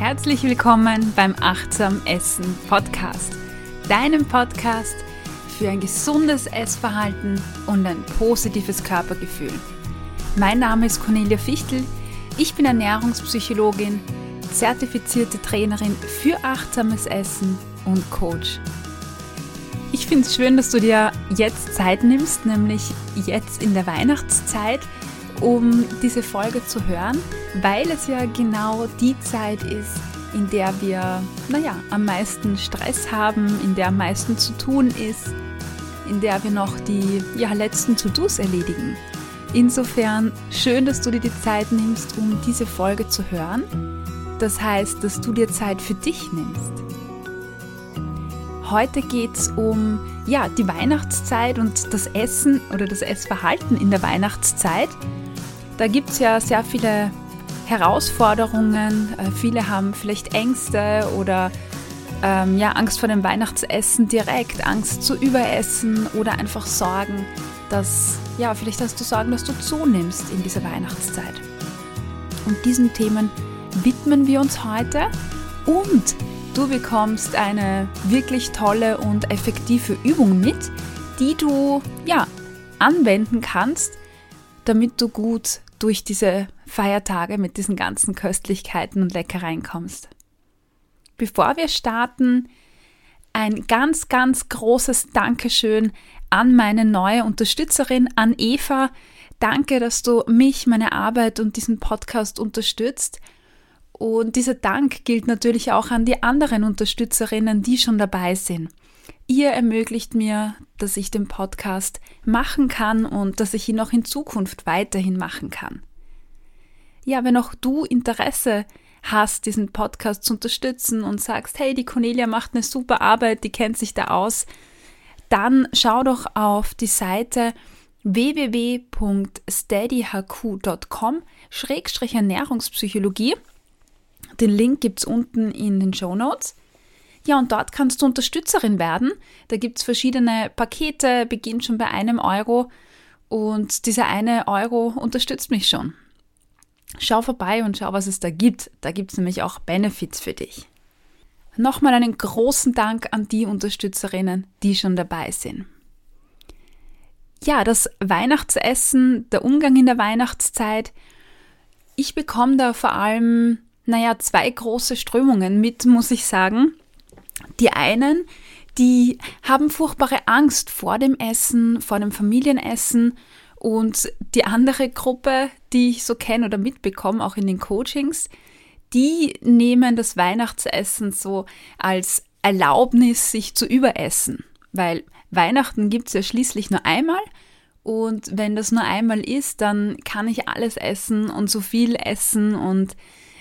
Herzlich willkommen beim Achtsam Essen Podcast, deinem Podcast für ein gesundes Essverhalten und ein positives Körpergefühl. Mein Name ist Cornelia Fichtel, ich bin Ernährungspsychologin, zertifizierte Trainerin für achtsames Essen und Coach. Ich finde es schön, dass du dir jetzt Zeit nimmst, nämlich jetzt in der Weihnachtszeit um diese Folge zu hören, weil es ja genau die Zeit ist, in der wir, naja, am meisten Stress haben, in der am meisten zu tun ist, in der wir noch die ja, letzten To-Dos erledigen. Insofern schön, dass du dir die Zeit nimmst, um diese Folge zu hören. Das heißt, dass du dir Zeit für dich nimmst. Heute geht es um ja, die Weihnachtszeit und das Essen oder das Essverhalten in der Weihnachtszeit. Da gibt es ja sehr viele Herausforderungen. Äh, viele haben vielleicht Ängste oder ähm, ja, Angst vor dem Weihnachtsessen direkt, Angst zu überessen oder einfach Sorgen, dass, ja, vielleicht hast du Sorgen, dass du zunimmst in dieser Weihnachtszeit. Und diesen Themen widmen wir uns heute und du bekommst eine wirklich tolle und effektive Übung mit, die du, ja, anwenden kannst, damit du gut durch diese Feiertage mit diesen ganzen Köstlichkeiten und Leckereien kommst. Bevor wir starten, ein ganz, ganz großes Dankeschön an meine neue Unterstützerin, an Eva. Danke, dass du mich, meine Arbeit und diesen Podcast unterstützt. Und dieser Dank gilt natürlich auch an die anderen Unterstützerinnen, die schon dabei sind. Ihr ermöglicht mir, dass ich den Podcast machen kann und dass ich ihn auch in Zukunft weiterhin machen kann. Ja, wenn auch du Interesse hast, diesen Podcast zu unterstützen und sagst, hey, die Cornelia macht eine super Arbeit, die kennt sich da aus, dann schau doch auf die Seite www.steadyhq.com Ernährungspsychologie. Den Link gibt es unten in den Show Notes. Ja, und dort kannst du Unterstützerin werden. Da gibt es verschiedene Pakete, beginnt schon bei einem Euro und dieser eine Euro unterstützt mich schon. Schau vorbei und schau, was es da gibt. Da gibt es nämlich auch Benefits für dich. Nochmal einen großen Dank an die Unterstützerinnen, die schon dabei sind. Ja, das Weihnachtsessen, der Umgang in der Weihnachtszeit. Ich bekomme da vor allem, naja, zwei große Strömungen mit, muss ich sagen. Die einen, die haben furchtbare Angst vor dem Essen, vor dem Familienessen. Und die andere Gruppe, die ich so kenne oder mitbekomme, auch in den Coachings, die nehmen das Weihnachtsessen so als Erlaubnis, sich zu überessen. Weil Weihnachten gibt es ja schließlich nur einmal. Und wenn das nur einmal ist, dann kann ich alles essen und so viel essen. Und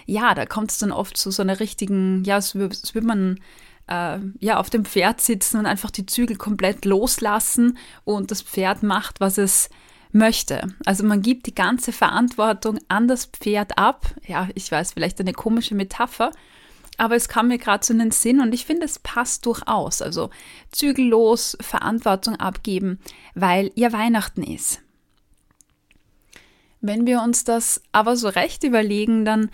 ja, da kommt es dann oft zu so einer richtigen, ja, es würde man äh, ja, auf dem Pferd sitzen und einfach die Zügel komplett loslassen und das Pferd macht, was es möchte. Also man gibt die ganze Verantwortung an das Pferd ab. Ja, ich weiß, vielleicht eine komische Metapher, aber es kam mir gerade so in den Sinn und ich finde, es passt durchaus. Also zügellos Verantwortung abgeben, weil ja Weihnachten ist. Wenn wir uns das aber so recht überlegen, dann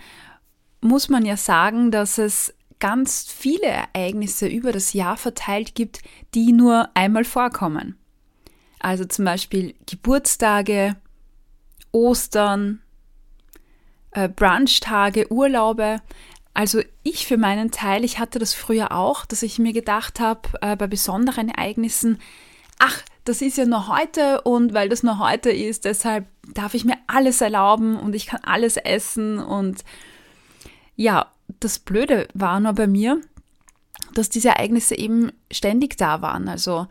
muss man ja sagen, dass es ganz viele Ereignisse über das Jahr verteilt gibt, die nur einmal vorkommen. Also zum Beispiel Geburtstage, Ostern, äh, Brunchtage, Urlaube. Also ich für meinen Teil, ich hatte das früher auch, dass ich mir gedacht habe, äh, bei besonderen Ereignissen, ach, das ist ja nur heute und weil das nur heute ist, deshalb darf ich mir alles erlauben und ich kann alles essen und ja, das Blöde war nur bei mir, dass diese Ereignisse eben ständig da waren. Also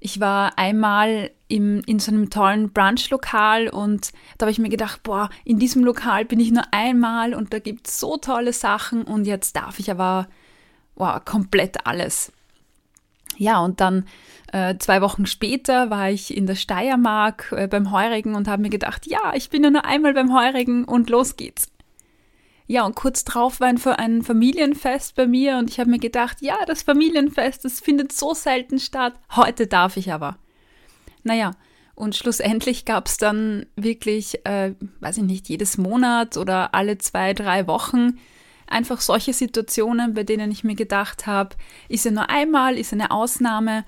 ich war einmal im, in so einem tollen Brunch-Lokal und da habe ich mir gedacht, boah, in diesem Lokal bin ich nur einmal und da gibt es so tolle Sachen und jetzt darf ich aber boah, komplett alles. Ja, und dann äh, zwei Wochen später war ich in der Steiermark äh, beim Heurigen und habe mir gedacht, ja, ich bin ja nur einmal beim Heurigen und los geht's. Ja, und kurz drauf war ein, ein Familienfest bei mir und ich habe mir gedacht, ja, das Familienfest, das findet so selten statt. Heute darf ich aber. Naja, und schlussendlich gab es dann wirklich, äh, weiß ich nicht, jedes Monat oder alle zwei, drei Wochen einfach solche Situationen, bei denen ich mir gedacht habe, ist ja nur einmal, ist eine Ausnahme.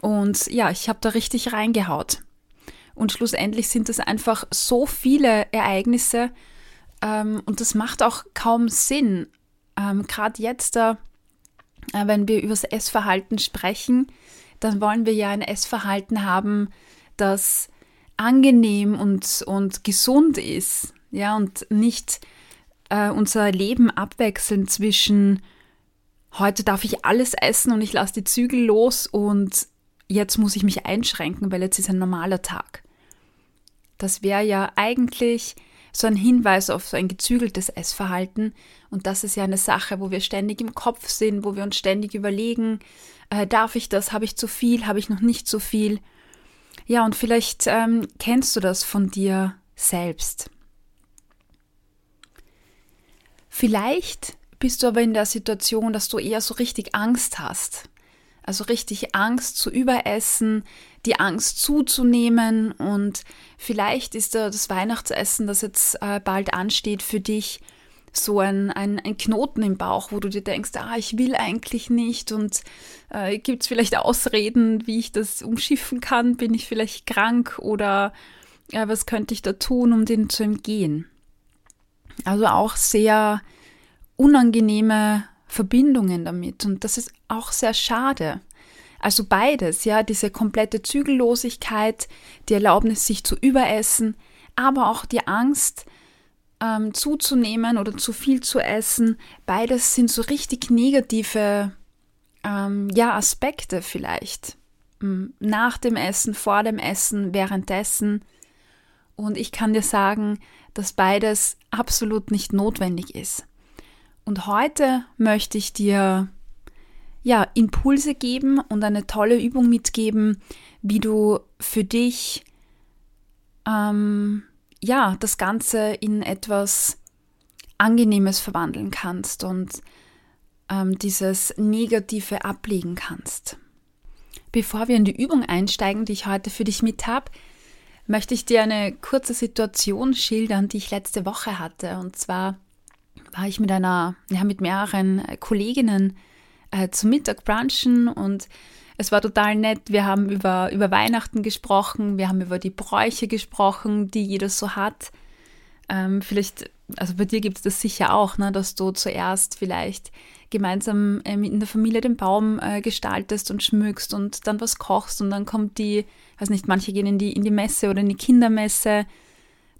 Und ja, ich habe da richtig reingehaut. Und schlussendlich sind es einfach so viele Ereignisse ähm, und das macht auch kaum Sinn. Ähm, Gerade jetzt, äh, wenn wir über das Essverhalten sprechen, dann wollen wir ja ein Essverhalten haben, das angenehm und, und gesund ist. Ja, und nicht äh, unser Leben abwechseln zwischen heute darf ich alles essen und ich lasse die Zügel los und jetzt muss ich mich einschränken, weil jetzt ist ein normaler Tag. Das wäre ja eigentlich so ein Hinweis auf so ein gezügeltes Essverhalten. Und das ist ja eine Sache, wo wir ständig im Kopf sind, wo wir uns ständig überlegen, äh, darf ich das, habe ich zu viel, habe ich noch nicht zu viel. Ja, und vielleicht ähm, kennst du das von dir selbst. Vielleicht bist du aber in der Situation, dass du eher so richtig Angst hast. Also richtig Angst zu überessen, die Angst zuzunehmen und vielleicht ist das Weihnachtsessen, das jetzt äh, bald ansteht, für dich so ein, ein, ein, Knoten im Bauch, wo du dir denkst, ah, ich will eigentlich nicht und äh, gibt es vielleicht Ausreden, wie ich das umschiffen kann? Bin ich vielleicht krank oder äh, was könnte ich da tun, um den zu entgehen? Also auch sehr unangenehme Verbindungen damit und das ist auch sehr schade. Also beides, ja, diese komplette Zügellosigkeit, die Erlaubnis, sich zu überessen, aber auch die Angst, ähm, zuzunehmen oder zu viel zu essen, beides sind so richtig negative ähm, ja, Aspekte vielleicht. Hm, nach dem Essen, vor dem Essen, währenddessen. Und ich kann dir sagen, dass beides absolut nicht notwendig ist. Und heute möchte ich dir ja, Impulse geben und eine tolle Übung mitgeben, wie du für dich ähm, ja, das Ganze in etwas Angenehmes verwandeln kannst und ähm, dieses Negative ablegen kannst. Bevor wir in die Übung einsteigen, die ich heute für dich mit habe, möchte ich dir eine kurze Situation schildern, die ich letzte Woche hatte. Und zwar war ich mit einer, ja, mit mehreren Kolleginnen äh, zum Mittag brunchen und es war total nett. Wir haben über, über Weihnachten gesprochen, wir haben über die Bräuche gesprochen, die jeder so hat. Ähm, vielleicht, also bei dir gibt es das sicher auch, ne, dass du zuerst vielleicht gemeinsam äh, in der Familie den Baum äh, gestaltest und schmückst und dann was kochst und dann kommt die, weiß nicht, manche gehen in die, in die Messe oder in die Kindermesse.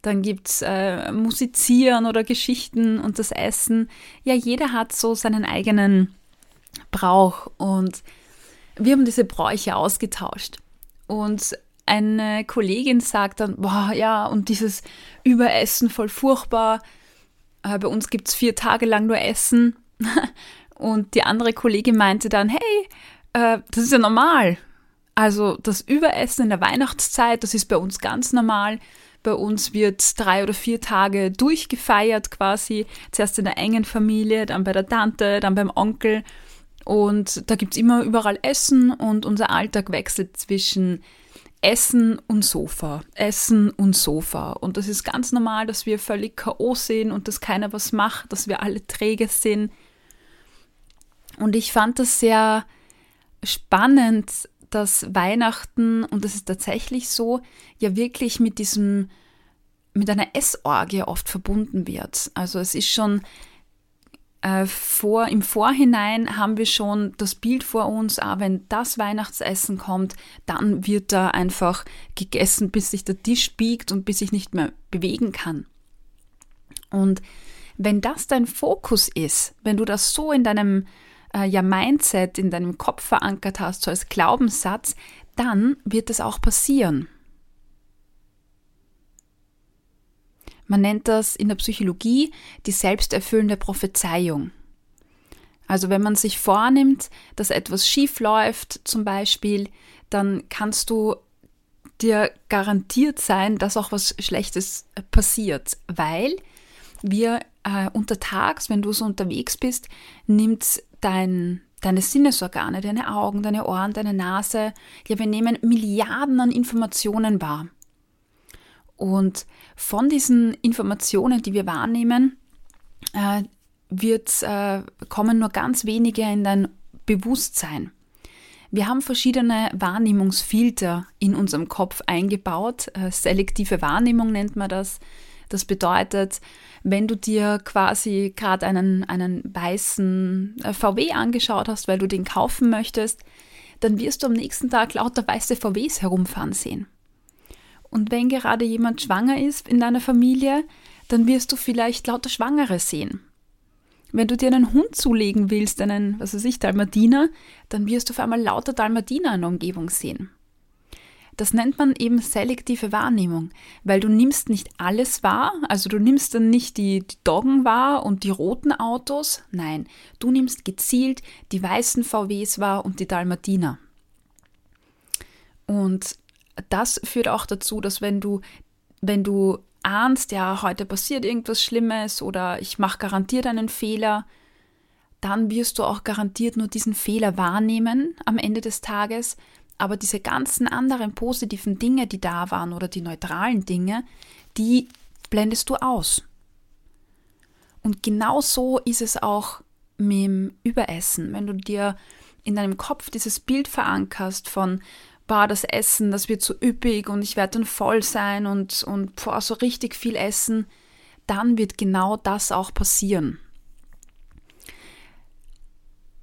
Dann gibt es äh, Musizieren oder Geschichten und das Essen. Ja, jeder hat so seinen eigenen Brauch. Und wir haben diese Bräuche ausgetauscht. Und eine Kollegin sagt dann, boah, ja, und dieses Überessen voll furchtbar. Äh, bei uns gibt es vier Tage lang nur Essen. und die andere Kollegin meinte dann, hey, äh, das ist ja normal. Also das Überessen in der Weihnachtszeit, das ist bei uns ganz normal. Bei uns wird drei oder vier Tage durchgefeiert quasi. Zuerst in der engen Familie, dann bei der Tante, dann beim Onkel. Und da gibt es immer überall Essen und unser Alltag wechselt zwischen Essen und Sofa, Essen und Sofa. Und das ist ganz normal, dass wir völlig K.O. sind und dass keiner was macht, dass wir alle träge sind. Und ich fand das sehr spannend, dass Weihnachten, und das ist tatsächlich so, ja wirklich mit diesem, mit einer Essorgie oft verbunden wird. Also es ist schon äh, vor, im Vorhinein haben wir schon das Bild vor uns, ah, wenn das Weihnachtsessen kommt, dann wird da einfach gegessen, bis sich der Tisch biegt und bis ich nicht mehr bewegen kann. Und wenn das dein Fokus ist, wenn du das so in deinem äh, ja, Mindset, in deinem Kopf verankert hast, so als Glaubenssatz, dann wird es auch passieren. Man nennt das in der Psychologie die selbsterfüllende Prophezeiung. Also wenn man sich vornimmt, dass etwas schief läuft zum Beispiel, dann kannst du dir garantiert sein, dass auch was Schlechtes passiert, weil wir äh, untertags, wenn du so unterwegs bist, nimmt dein, deine Sinnesorgane, deine Augen, deine Ohren, deine Nase, ja, wir nehmen Milliarden an Informationen wahr. Und von diesen Informationen, die wir wahrnehmen, äh, wird, äh, kommen nur ganz wenige in dein Bewusstsein. Wir haben verschiedene Wahrnehmungsfilter in unserem Kopf eingebaut. Äh, selektive Wahrnehmung nennt man das. Das bedeutet, wenn du dir quasi gerade einen, einen weißen äh, VW angeschaut hast, weil du den kaufen möchtest, dann wirst du am nächsten Tag lauter weiße VWs herumfahren sehen. Und wenn gerade jemand schwanger ist in deiner Familie, dann wirst du vielleicht lauter Schwangere sehen. Wenn du dir einen Hund zulegen willst, einen, was weiß ich, Dalmatiner, dann wirst du auf einmal lauter Dalmatiner in der Umgebung sehen. Das nennt man eben selektive Wahrnehmung, weil du nimmst nicht alles wahr, also du nimmst dann nicht die, die Doggen wahr und die roten Autos, nein, du nimmst gezielt die weißen VWs wahr und die Dalmatiner. Und das führt auch dazu, dass wenn du, wenn du ahnst, ja, heute passiert irgendwas Schlimmes oder ich mache garantiert einen Fehler, dann wirst du auch garantiert nur diesen Fehler wahrnehmen am Ende des Tages. Aber diese ganzen anderen positiven Dinge, die da waren oder die neutralen Dinge, die blendest du aus. Und genau so ist es auch mit dem Überessen. Wenn du dir in deinem Kopf dieses Bild verankerst von, boah, das Essen, das wird so üppig und ich werde dann voll sein und, und boah, so richtig viel essen, dann wird genau das auch passieren.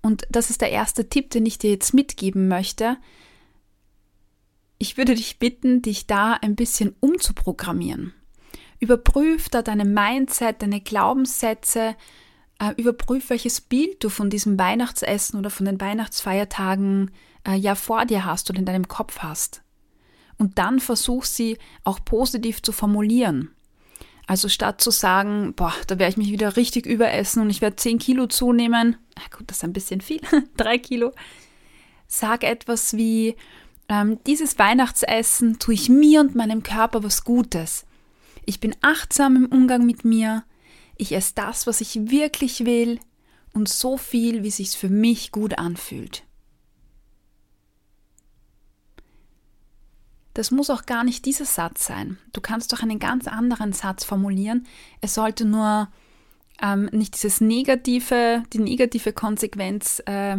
Und das ist der erste Tipp, den ich dir jetzt mitgeben möchte. Ich würde dich bitten, dich da ein bisschen umzuprogrammieren. Überprüf da deine Mindset, deine Glaubenssätze, äh, überprüf, welches Bild du von diesem Weihnachtsessen oder von den Weihnachtsfeiertagen äh, ja vor dir hast oder in deinem Kopf hast. Und dann versuch sie auch positiv zu formulieren. Also statt zu sagen, boah, da werde ich mich wieder richtig überessen und ich werde 10 Kilo zunehmen, na gut, das ist ein bisschen viel, 3 Kilo, sag etwas wie, ähm, dieses Weihnachtsessen tue ich mir und meinem Körper was Gutes. Ich bin achtsam im Umgang mit mir, ich esse das, was ich wirklich will und so viel, wie sich's für mich gut anfühlt. Das muss auch gar nicht dieser Satz sein. Du kannst doch einen ganz anderen Satz formulieren. Es sollte nur ähm, nicht dieses negative, die negative Konsequenz äh,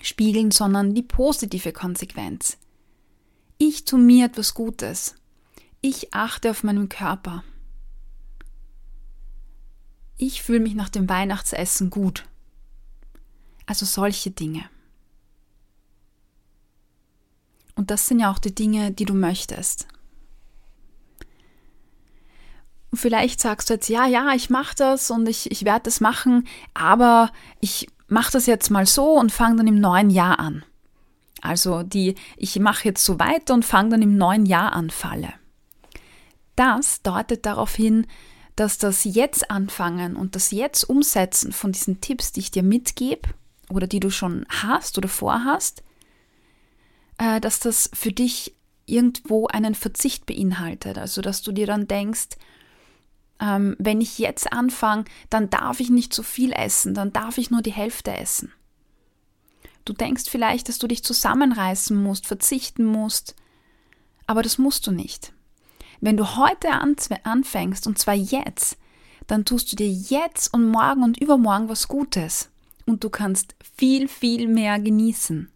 spiegeln, sondern die positive Konsequenz. Ich tue mir etwas Gutes. Ich achte auf meinen Körper. Ich fühle mich nach dem Weihnachtsessen gut. Also solche Dinge. Und das sind ja auch die Dinge, die du möchtest. Und vielleicht sagst du jetzt, ja, ja, ich mache das und ich, ich werde das machen, aber ich mache das jetzt mal so und fange dann im neuen Jahr an. Also die, ich mache jetzt so weiter und fange dann im neuen Jahr an, Falle. Das deutet darauf hin, dass das jetzt anfangen und das jetzt umsetzen von diesen Tipps, die ich dir mitgebe oder die du schon hast oder vorhast, äh, dass das für dich irgendwo einen Verzicht beinhaltet. Also dass du dir dann denkst, ähm, wenn ich jetzt anfange, dann darf ich nicht zu viel essen, dann darf ich nur die Hälfte essen. Du denkst vielleicht, dass du dich zusammenreißen musst, verzichten musst, aber das musst du nicht. Wenn du heute anfängst, und zwar jetzt, dann tust du dir jetzt und morgen und übermorgen was Gutes und du kannst viel, viel mehr genießen.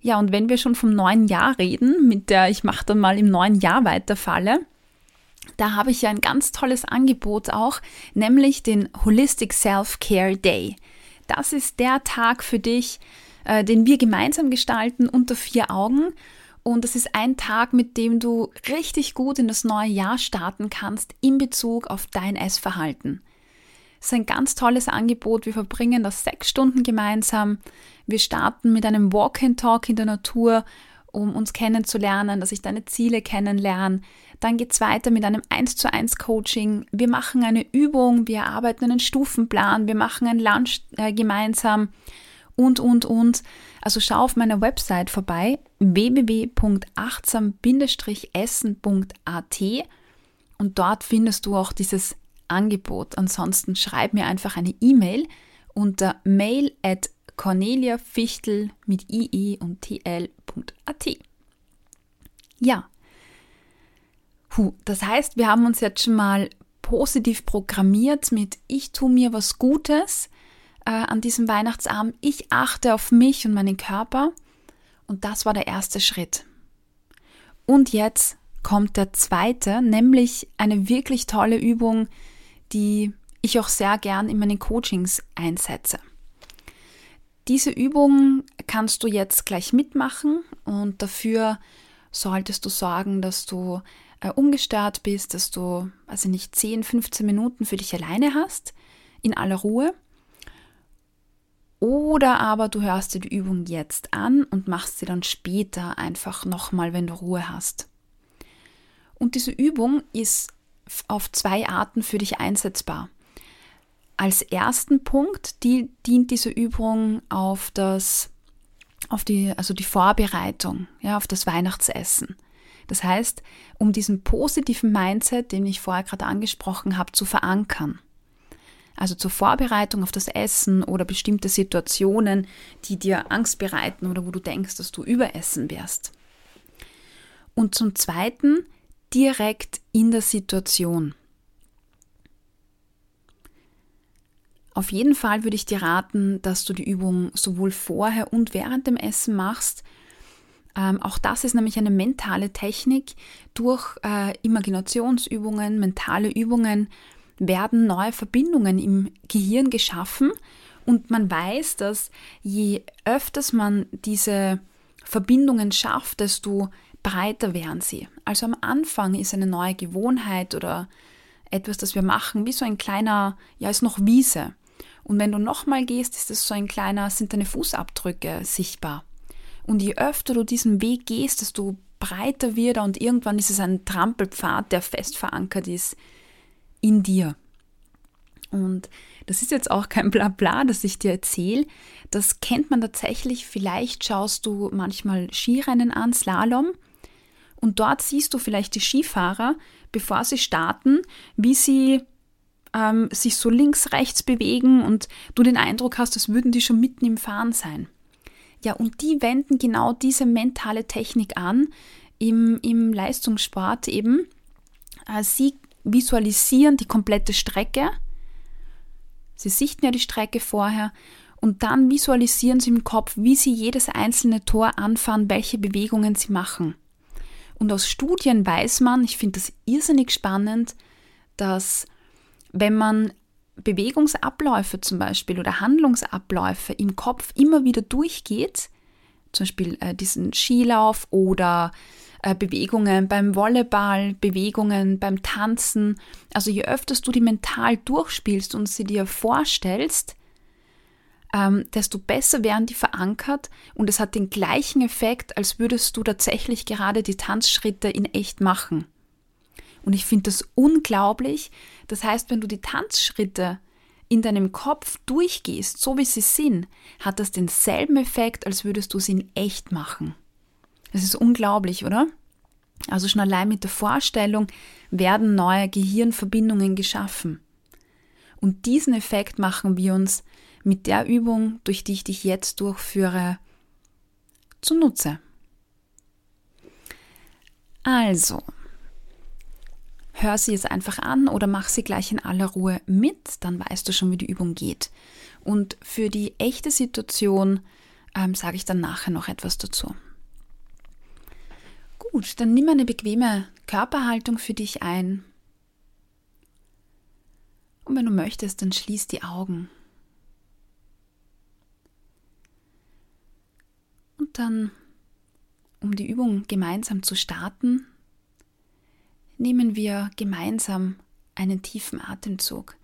Ja, und wenn wir schon vom neuen Jahr reden, mit der ich mache dann mal im neuen Jahr weiterfalle, da habe ich ja ein ganz tolles Angebot auch, nämlich den Holistic Self-Care Day. Das ist der Tag für dich, äh, den wir gemeinsam gestalten unter vier Augen. Und das ist ein Tag, mit dem du richtig gut in das neue Jahr starten kannst in Bezug auf dein Essverhalten. Ist ein ganz tolles Angebot. Wir verbringen das sechs Stunden gemeinsam. Wir starten mit einem Walk-and-Talk in der Natur, um uns kennenzulernen, dass ich deine Ziele kennenlerne. Dann geht es weiter mit einem 1 zu 1 Coaching. Wir machen eine Übung, wir arbeiten einen Stufenplan, wir machen ein Lunch äh, gemeinsam und, und, und. Also schau auf meiner Website vorbei, www.achtsam-essen.at und dort findest du auch dieses Angebot. Ansonsten schreib mir einfach eine E-Mail unter mail at corneliafichtel mit ii und tl.at. Ja. Puh, das heißt, wir haben uns jetzt schon mal positiv programmiert mit ich tue mir was Gutes äh, an diesem Weihnachtsabend, ich achte auf mich und meinen Körper. Und das war der erste Schritt. Und jetzt kommt der zweite, nämlich eine wirklich tolle Übung, die ich auch sehr gern in meinen Coachings einsetze. Diese Übung kannst du jetzt gleich mitmachen und dafür solltest du sorgen, dass du äh, ungestört bist, dass du, also nicht 10, 15 Minuten für dich alleine hast, in aller Ruhe. Oder aber du hörst dir die Übung jetzt an und machst sie dann später einfach nochmal, wenn du Ruhe hast. Und diese Übung ist auf zwei Arten für dich einsetzbar. Als ersten Punkt die, dient diese Übung auf das, auf die, also die Vorbereitung, ja, auf das Weihnachtsessen. Das heißt, um diesen positiven Mindset, den ich vorher gerade angesprochen habe, zu verankern. Also zur Vorbereitung auf das Essen oder bestimmte Situationen, die dir Angst bereiten oder wo du denkst, dass du überessen wirst. Und zum Zweiten direkt in der Situation. Auf jeden Fall würde ich dir raten, dass du die Übung sowohl vorher und während dem Essen machst. Ähm, auch das ist nämlich eine mentale Technik. Durch äh, Imaginationsübungen, mentale Übungen werden neue Verbindungen im Gehirn geschaffen und man weiß, dass je öfters man diese Verbindungen schafft, desto breiter werden sie. Also am Anfang ist eine neue Gewohnheit oder etwas, das wir machen, wie so ein kleiner, ja, ist noch Wiese. Und wenn du nochmal gehst, ist es so ein kleiner, sind deine Fußabdrücke sichtbar. Und je öfter du diesen Weg gehst, desto breiter wird er und irgendwann ist es ein Trampelpfad, der fest verankert ist in dir. Und das ist jetzt auch kein Blabla, das ich dir erzähle. Das kennt man tatsächlich. Vielleicht schaust du manchmal Skirennen an, Slalom. Und dort siehst du vielleicht die Skifahrer, bevor sie starten, wie sie ähm, sich so links, rechts bewegen und du den Eindruck hast, als würden die schon mitten im Fahren sein. Ja, und die wenden genau diese mentale Technik an im, im Leistungssport eben. Äh, sie visualisieren die komplette Strecke. Sie sichten ja die Strecke vorher und dann visualisieren sie im Kopf, wie sie jedes einzelne Tor anfahren, welche Bewegungen sie machen. Und aus Studien weiß man, ich finde das irrsinnig spannend, dass wenn man Bewegungsabläufe zum Beispiel oder Handlungsabläufe im Kopf immer wieder durchgeht, zum Beispiel äh, diesen Skilauf oder äh, Bewegungen beim Volleyball, Bewegungen beim Tanzen, also je öfters du die mental durchspielst und sie dir vorstellst, ähm, desto besser werden die verankert und es hat den gleichen Effekt, als würdest du tatsächlich gerade die Tanzschritte in echt machen. Und ich finde das unglaublich. Das heißt, wenn du die Tanzschritte in deinem Kopf durchgehst, so wie sie sind, hat das denselben Effekt, als würdest du sie in echt machen. Das ist unglaublich, oder? Also schon allein mit der Vorstellung werden neue Gehirnverbindungen geschaffen. Und diesen Effekt machen wir uns mit der Übung, durch die ich dich jetzt durchführe, zunutze. Also, hör sie jetzt einfach an oder mach sie gleich in aller Ruhe mit, dann weißt du schon, wie die Übung geht. Und für die echte Situation ähm, sage ich dann nachher noch etwas dazu. Gut, dann nimm eine bequeme Körperhaltung für dich ein. Und wenn du möchtest, dann schließ die Augen. Dann, um die Übung gemeinsam zu starten, nehmen wir gemeinsam einen tiefen Atemzug.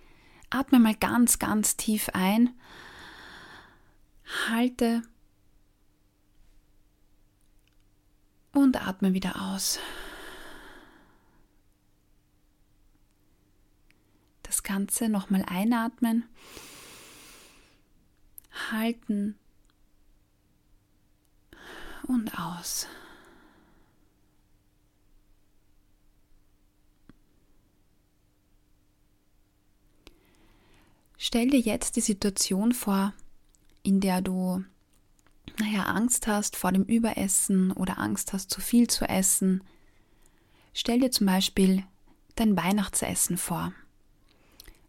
Atme mal ganz, ganz tief ein. Halte und atme wieder aus. Das Ganze nochmal einatmen, halten und aus. Stell dir jetzt die Situation vor, in der du, naja, Angst hast vor dem Überessen oder Angst hast, zu viel zu essen. Stell dir zum Beispiel dein Weihnachtsessen vor.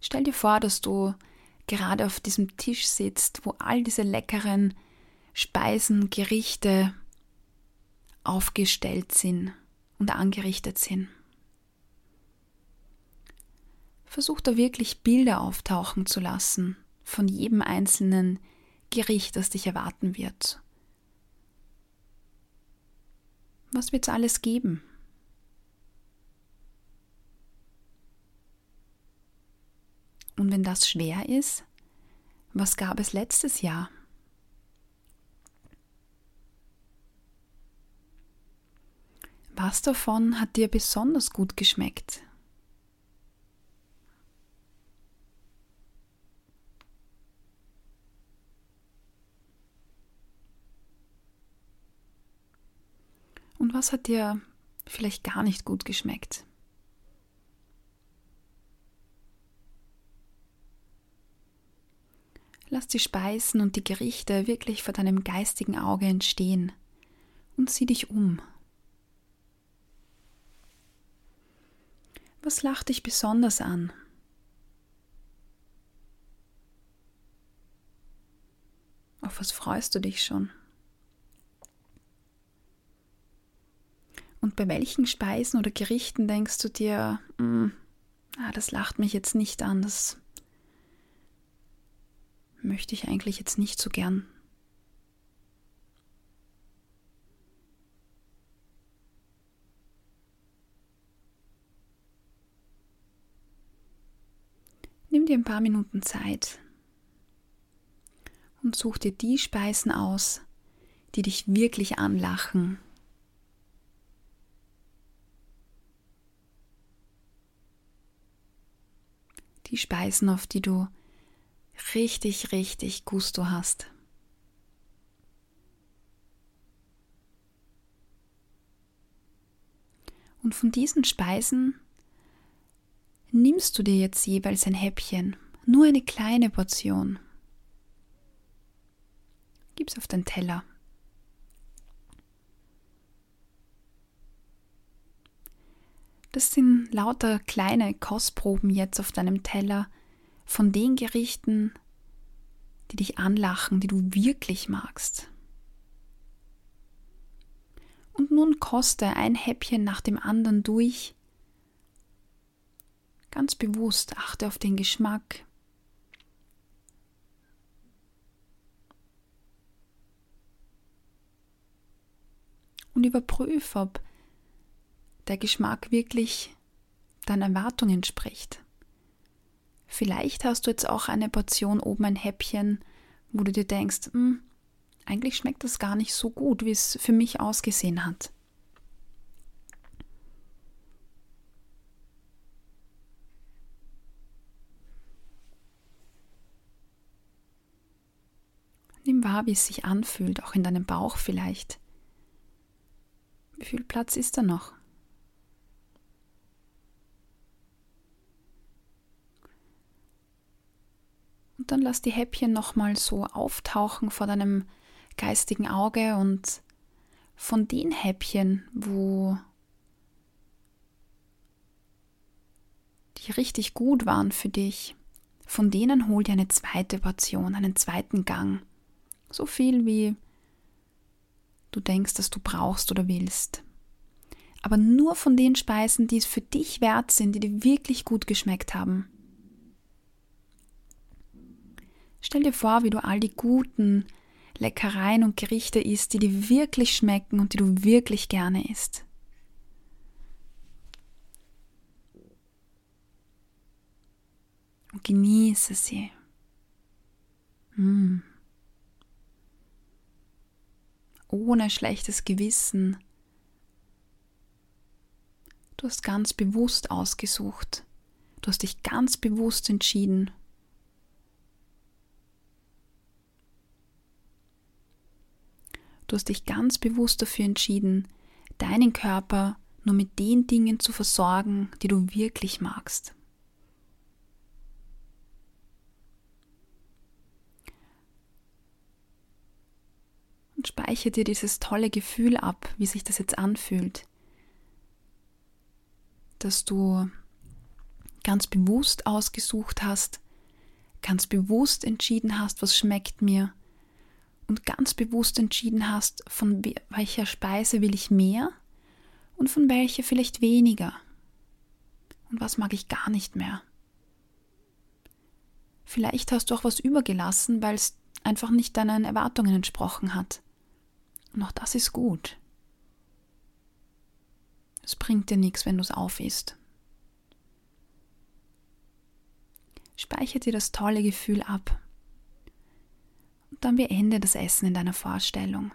Stell dir vor, dass du gerade auf diesem Tisch sitzt, wo all diese leckeren Speisen, Gerichte aufgestellt sind und angerichtet sind. Versuch da wirklich Bilder auftauchen zu lassen von jedem einzelnen Gericht, das dich erwarten wird. Was wird es alles geben? Und wenn das schwer ist, was gab es letztes Jahr? Was davon hat dir besonders gut geschmeckt? Und was hat dir vielleicht gar nicht gut geschmeckt? Lass die Speisen und die Gerichte wirklich vor deinem geistigen Auge entstehen und sieh dich um. Was lacht dich besonders an? Auf was freust du dich schon? Und bei welchen Speisen oder Gerichten denkst du dir, mm, ah, das lacht mich jetzt nicht an, das möchte ich eigentlich jetzt nicht so gern. Nimm dir ein paar Minuten Zeit und such dir die Speisen aus, die dich wirklich anlachen. Die Speisen, auf die du richtig, richtig Gusto hast. Und von diesen Speisen nimmst du dir jetzt jeweils ein Häppchen, nur eine kleine Portion. Gib's auf den Teller. Das sind lauter kleine Kostproben jetzt auf deinem Teller, von den Gerichten, die dich anlachen, die du wirklich magst. Und nun koste ein Häppchen nach dem anderen durch. Ganz bewusst achte auf den Geschmack. Und überprüfe, ob der Geschmack wirklich deinen Erwartungen entspricht. Vielleicht hast du jetzt auch eine Portion oben ein Häppchen, wo du dir denkst, hm, eigentlich schmeckt das gar nicht so gut, wie es für mich ausgesehen hat. Nimm wahr, wie es sich anfühlt, auch in deinem Bauch vielleicht. Wie viel Platz ist da noch? Und dann lass die Häppchen nochmal so auftauchen vor deinem geistigen Auge und von den Häppchen, wo die richtig gut waren für dich, von denen hol dir eine zweite Portion, einen zweiten Gang. So viel wie du denkst, dass du brauchst oder willst. Aber nur von den Speisen, die es für dich wert sind, die dir wirklich gut geschmeckt haben. Stell dir vor, wie du all die guten Leckereien und Gerichte isst, die dir wirklich schmecken und die du wirklich gerne isst. Und genieße sie. Mm. Ohne schlechtes Gewissen. Du hast ganz bewusst ausgesucht. Du hast dich ganz bewusst entschieden Du hast dich ganz bewusst dafür entschieden, deinen Körper nur mit den Dingen zu versorgen, die du wirklich magst. Und speichere dir dieses tolle Gefühl ab, wie sich das jetzt anfühlt, dass du ganz bewusst ausgesucht hast, ganz bewusst entschieden hast, was schmeckt mir und ganz bewusst entschieden hast, von welcher Speise will ich mehr und von welcher vielleicht weniger und was mag ich gar nicht mehr. Vielleicht hast du auch was übergelassen, weil es einfach nicht deinen Erwartungen entsprochen hat. Und auch das ist gut. Es bringt dir nichts, wenn du es aufisst. Speicher dir das tolle Gefühl ab. Und dann beende das Essen in deiner Vorstellung.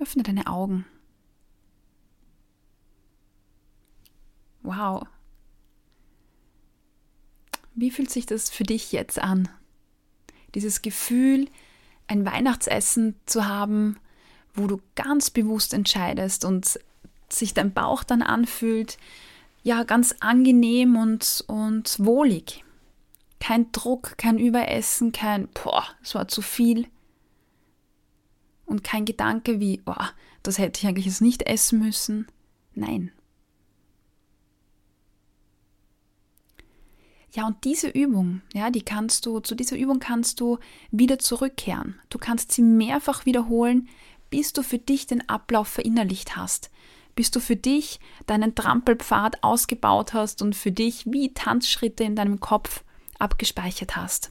Öffne deine Augen. Wow. Wie fühlt sich das für dich jetzt an? Dieses Gefühl, ein Weihnachtsessen zu haben, wo du ganz bewusst entscheidest und sich dein Bauch dann anfühlt, ja, ganz angenehm und, und wohlig. Kein Druck, kein Überessen, kein, boah, es war zu viel. Und kein Gedanke wie, boah, das hätte ich eigentlich jetzt nicht essen müssen. Nein. Ja, und diese Übung, ja, die kannst du, zu dieser Übung kannst du wieder zurückkehren. Du kannst sie mehrfach wiederholen, bis du für dich den Ablauf verinnerlicht hast, bis du für dich deinen Trampelpfad ausgebaut hast und für dich wie Tanzschritte in deinem Kopf abgespeichert hast.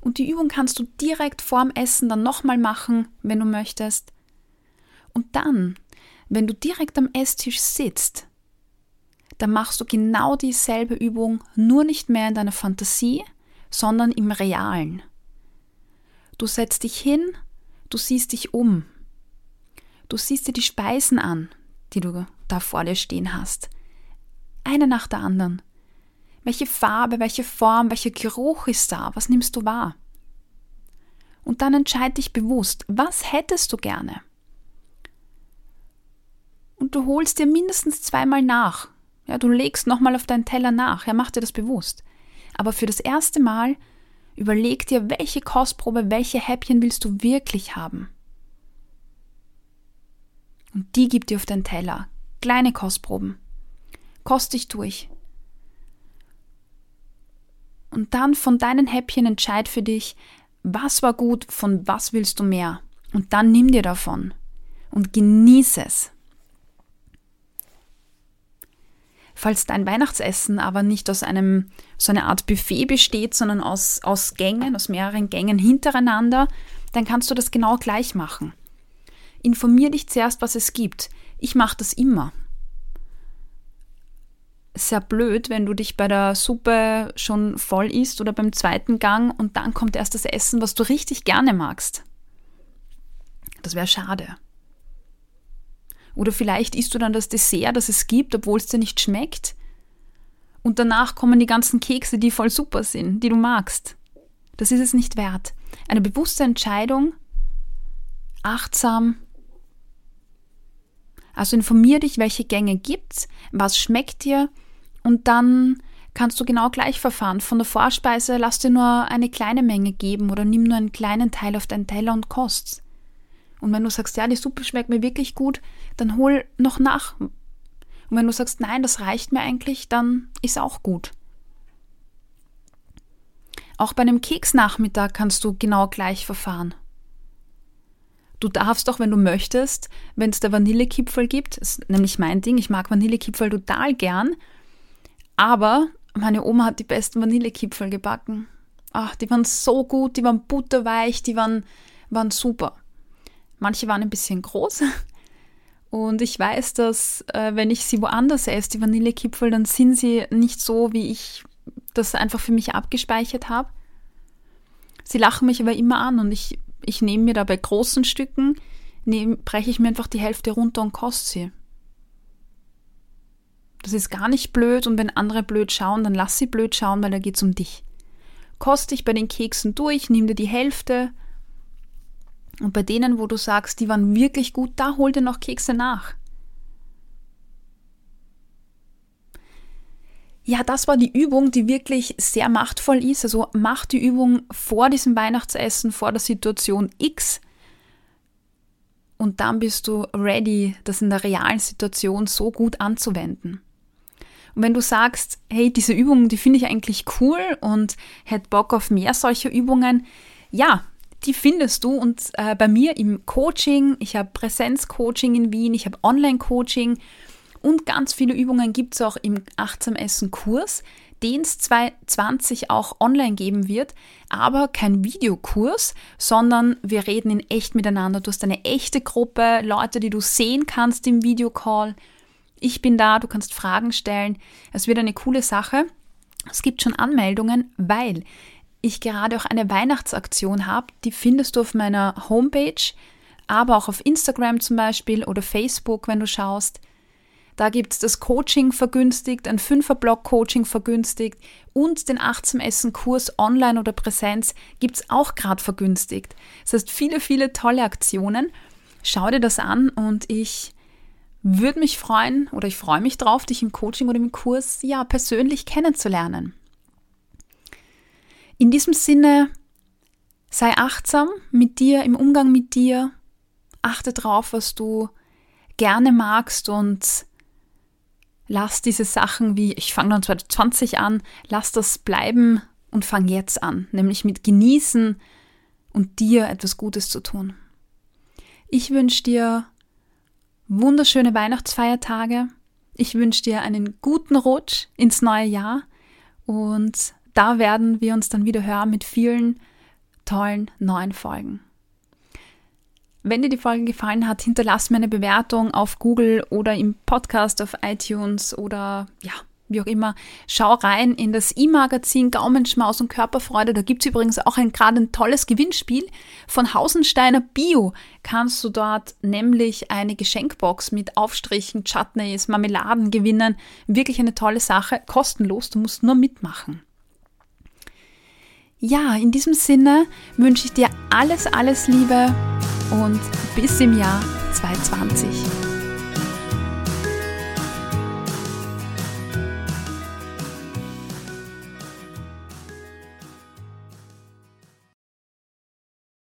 Und die Übung kannst du direkt vorm Essen dann nochmal machen, wenn du möchtest. Und dann, wenn du direkt am Esstisch sitzt, dann machst du genau dieselbe Übung, nur nicht mehr in deiner Fantasie, sondern im Realen. Du setzt dich hin, du siehst dich um. Du siehst dir die Speisen an, die du da vor dir stehen hast. Eine nach der anderen. Welche Farbe, welche Form, welcher Geruch ist da? Was nimmst du wahr? Und dann entscheid dich bewusst, was hättest du gerne? Und du holst dir mindestens zweimal nach, ja, du legst nochmal auf deinen Teller nach, ja, mach dir das bewusst. Aber für das erste Mal überleg dir, welche Kostprobe, welche Häppchen willst du wirklich haben. Und die gib dir auf deinen Teller. Kleine Kostproben. Kost dich durch. Und dann von deinen Häppchen entscheid für dich, was war gut, von was willst du mehr. Und dann nimm dir davon und genieße es. Falls dein Weihnachtsessen aber nicht aus einem so einer Art Buffet besteht, sondern aus, aus Gängen, aus mehreren Gängen hintereinander, dann kannst du das genau gleich machen. Informier dich zuerst, was es gibt. Ich mache das immer. Sehr blöd, wenn du dich bei der Suppe schon voll isst oder beim zweiten Gang und dann kommt erst das Essen, was du richtig gerne magst. Das wäre schade. Oder vielleicht isst du dann das Dessert, das es gibt, obwohl es dir nicht schmeckt. Und danach kommen die ganzen Kekse, die voll super sind, die du magst. Das ist es nicht wert. Eine bewusste Entscheidung, achtsam. Also informier dich, welche Gänge gibt's, was schmeckt dir und dann kannst du genau gleich verfahren. Von der Vorspeise lass dir nur eine kleine Menge geben oder nimm nur einen kleinen Teil auf deinen Teller und kost's. Und wenn du sagst, ja, die Suppe schmeckt mir wirklich gut, dann hol noch nach. Und wenn du sagst, nein, das reicht mir eigentlich, dann ist auch gut. Auch bei einem Keksnachmittag kannst du genau gleich verfahren. Du darfst auch, wenn du möchtest, wenn es der Vanillekipferl gibt, ist nämlich mein Ding, ich mag Vanillekipferl total gern, aber meine Oma hat die besten Vanillekipferl gebacken. Ach, die waren so gut, die waren butterweich, die waren, waren super. Manche waren ein bisschen groß. Und ich weiß, dass äh, wenn ich sie woanders esse, die Vanillekipferl, dann sind sie nicht so, wie ich das einfach für mich abgespeichert habe. Sie lachen mich aber immer an und ich, ich nehme mir da bei großen Stücken, breche ich mir einfach die Hälfte runter und koste sie. Das ist gar nicht blöd und wenn andere blöd schauen, dann lass sie blöd schauen, weil da geht es um dich. Koste dich bei den Keksen durch, nimm dir die Hälfte, und bei denen, wo du sagst, die waren wirklich gut, da hol dir noch Kekse nach. Ja, das war die Übung, die wirklich sehr machtvoll ist. Also mach die Übung vor diesem Weihnachtsessen, vor der Situation X. und dann bist du ready, das in der realen Situation so gut anzuwenden. Und wenn du sagst, hey, diese Übung, die finde ich eigentlich cool und hätte Bock auf mehr solcher Übungen, ja, die findest du und äh, bei mir im Coaching. Ich habe Präsenzcoaching in Wien, ich habe Online-Coaching und ganz viele Übungen gibt es auch im Achtsam Essen Kurs, den es 2020 auch online geben wird, aber kein Videokurs, sondern wir reden in echt miteinander. Du hast eine echte Gruppe, Leute, die du sehen kannst im Videocall. Ich bin da, du kannst Fragen stellen. Es wird eine coole Sache. Es gibt schon Anmeldungen, weil ich gerade auch eine Weihnachtsaktion habe. Die findest du auf meiner Homepage, aber auch auf Instagram zum Beispiel oder Facebook, wenn du schaust. Da gibt es das Coaching vergünstigt, ein Fünfer-Block-Coaching vergünstigt und den Achtsam-Essen-Kurs online oder Präsenz gibt es auch gerade vergünstigt. Das heißt, viele, viele tolle Aktionen. Schau dir das an und ich würde mich freuen oder ich freue mich drauf, dich im Coaching oder im Kurs ja persönlich kennenzulernen. In diesem Sinne, sei achtsam mit dir, im Umgang mit dir, achte drauf, was du gerne magst und lass diese Sachen wie, ich fange dann 2020 an, lass das bleiben und fang jetzt an, nämlich mit genießen und dir etwas Gutes zu tun. Ich wünsche dir wunderschöne Weihnachtsfeiertage. Ich wünsche dir einen guten Rutsch ins neue Jahr und da werden wir uns dann wieder hören mit vielen tollen neuen Folgen. Wenn dir die Folge gefallen hat, hinterlass mir eine Bewertung auf Google oder im Podcast auf iTunes oder ja, wie auch immer. Schau rein in das E-Magazin Gaumenschmaus und Körperfreude. Da gibt es übrigens auch ein gerade ein tolles Gewinnspiel von Hausensteiner Bio. Kannst du dort nämlich eine Geschenkbox mit Aufstrichen, Chutneys, Marmeladen gewinnen. Wirklich eine tolle Sache. Kostenlos, du musst nur mitmachen. Ja, in diesem Sinne wünsche ich dir alles, alles Liebe und bis im Jahr 2020.